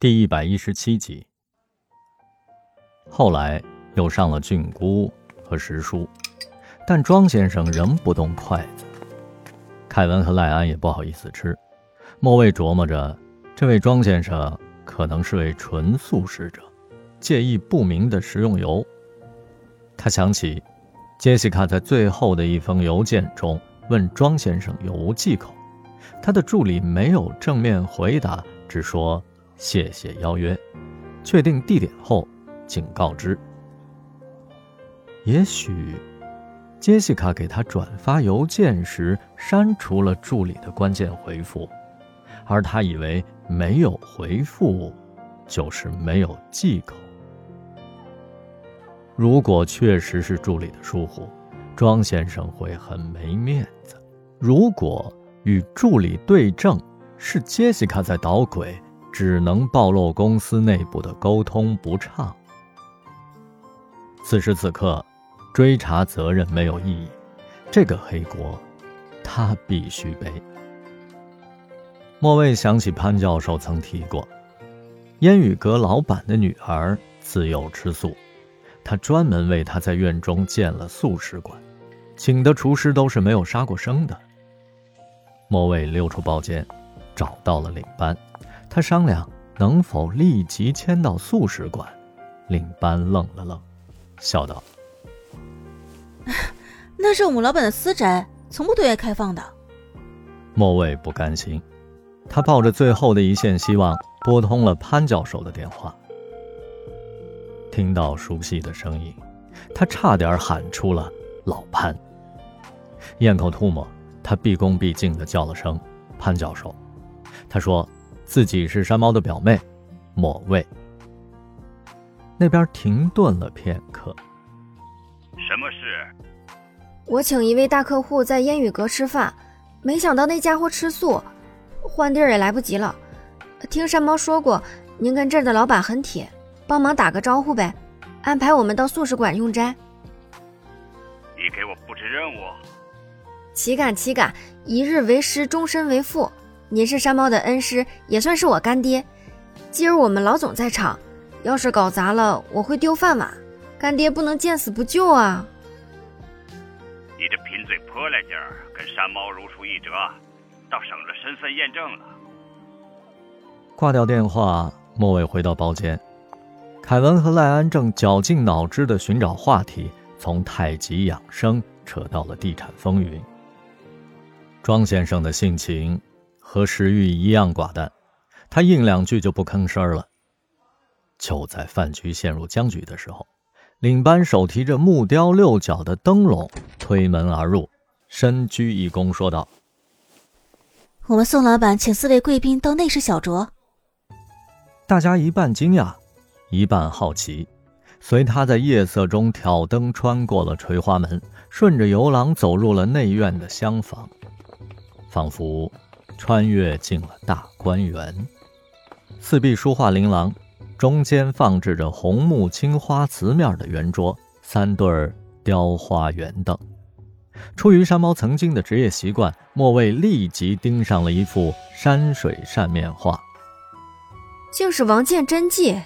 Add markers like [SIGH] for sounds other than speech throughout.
第一百一十七集。后来又上了菌菇和时蔬，但庄先生仍不动筷子。凯文和赖安也不好意思吃。莫卫琢磨着，这位庄先生可能是位纯素食者，介意不明的食用油。他想起杰西卡在最后的一封邮件中问庄先生有无忌口，他的助理没有正面回答，只说谢谢邀约，确定地点后，请告知。也许杰西卡给他转发邮件时删除了助理的关键回复，而他以为没有回复就是没有忌口。如果确实是助理的疏忽，庄先生会很没面子；如果与助理对证是杰西卡在捣鬼，只能暴露公司内部的沟通不畅。此时此刻，追查责任没有意义，这个黑锅，他必须背。莫卫想起潘教授曾提过，烟雨阁老板的女儿自幼吃素。他专门为他在院中建了素食馆，请的厨师都是没有杀过生的。莫卫溜出包间，找到了领班，他商量能否立即迁到素食馆。领班愣了愣，笑道：“ [LAUGHS] 那是我们老板的私宅，从不对外开放的。”莫卫不甘心，他抱着最后的一线希望，拨通了潘教授的电话。听到熟悉的声音，他差点喊出了“老潘”。咽口吐沫，他毕恭毕敬地叫了声“潘教授”。他说自己是山猫的表妹，莫卫。那边停顿了片刻。什么事？我请一位大客户在烟雨阁吃饭，没想到那家伙吃素，换地儿也来不及了。听山猫说过，您跟这儿的老板很铁。帮忙打个招呼呗，安排我们到素食馆用斋。你给我布置任务？岂敢岂敢！一日为师，终身为父。您是山猫的恩师，也算是我干爹。今儿我们老总在场，要是搞砸了，我会丢饭碗。干爹不能见死不救啊！你这贫嘴泼赖劲儿，跟山猫如出一辙，倒省了身份验证了。挂掉电话，莫伟回到包间。凯文和赖安正绞尽脑汁的寻找话题，从太极养生扯到了地产风云。庄先生的性情和石玉一样寡淡，他应两句就不吭声了。就在饭局陷入僵局的时候，领班手提着木雕六角的灯笼推门而入，深鞠一躬说道：“我们宋老板请四位贵宾到内室小酌。”大家一半惊讶。一半好奇，随他在夜色中挑灯穿过了垂花门，顺着游廊走入了内院的厢房，仿佛穿越进了大观园。四壁书画琳琅，中间放置着红木青花瓷面的圆桌，三对雕花圆凳。出于山猫曾经的职业习惯，莫卫立即盯上了一幅山水扇面画，竟是王建真迹。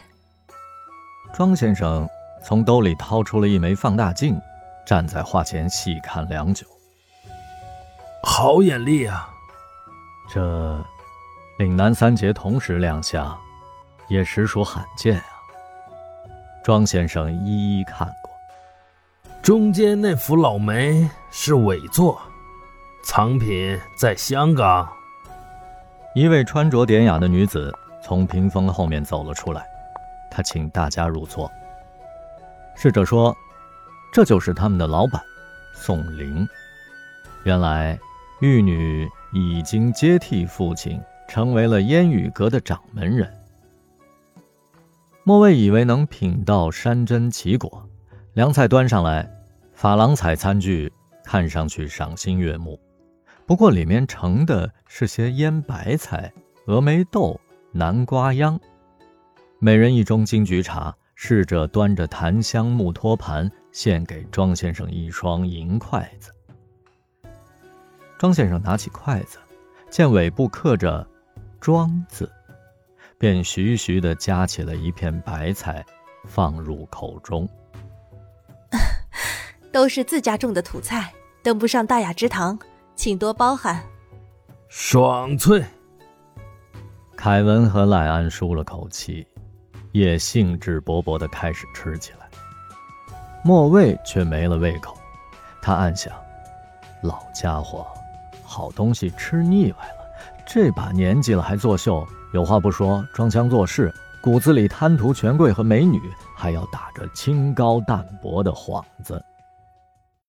庄先生从兜里掏出了一枚放大镜，站在画前细看良久。好眼力啊！这岭南三杰同时亮相，也实属罕见啊。庄先生一一看过，中间那幅老梅是伪作，藏品在香港。一位穿着典雅的女子从屏风后面走了出来。她请大家入座。侍者说：“这就是他们的老板，宋玲。原来玉女已经接替父亲，成为了烟雨阁的掌门人。”莫卫以为能品到山珍奇果，凉菜端上来，珐琅彩餐具看上去赏心悦目。不过里面盛的是些腌白菜、峨眉豆、南瓜秧。每人一盅金桔茶，侍者端着檀香木托盘，献给庄先生一双银筷子。庄先生拿起筷子，见尾部刻着“庄”字，便徐徐地夹起了一片白菜，放入口中。[LAUGHS] 都是自家种的土菜，登不上大雅之堂，请多包涵。爽脆。凯文和赖安舒了口气，也兴致勃勃地开始吃起来。莫卫却没了胃口，他暗想：老家伙，好东西吃腻歪了，这把年纪了还作秀，有话不说，装腔作势，骨子里贪图权贵和美女，还要打着清高淡泊的幌子。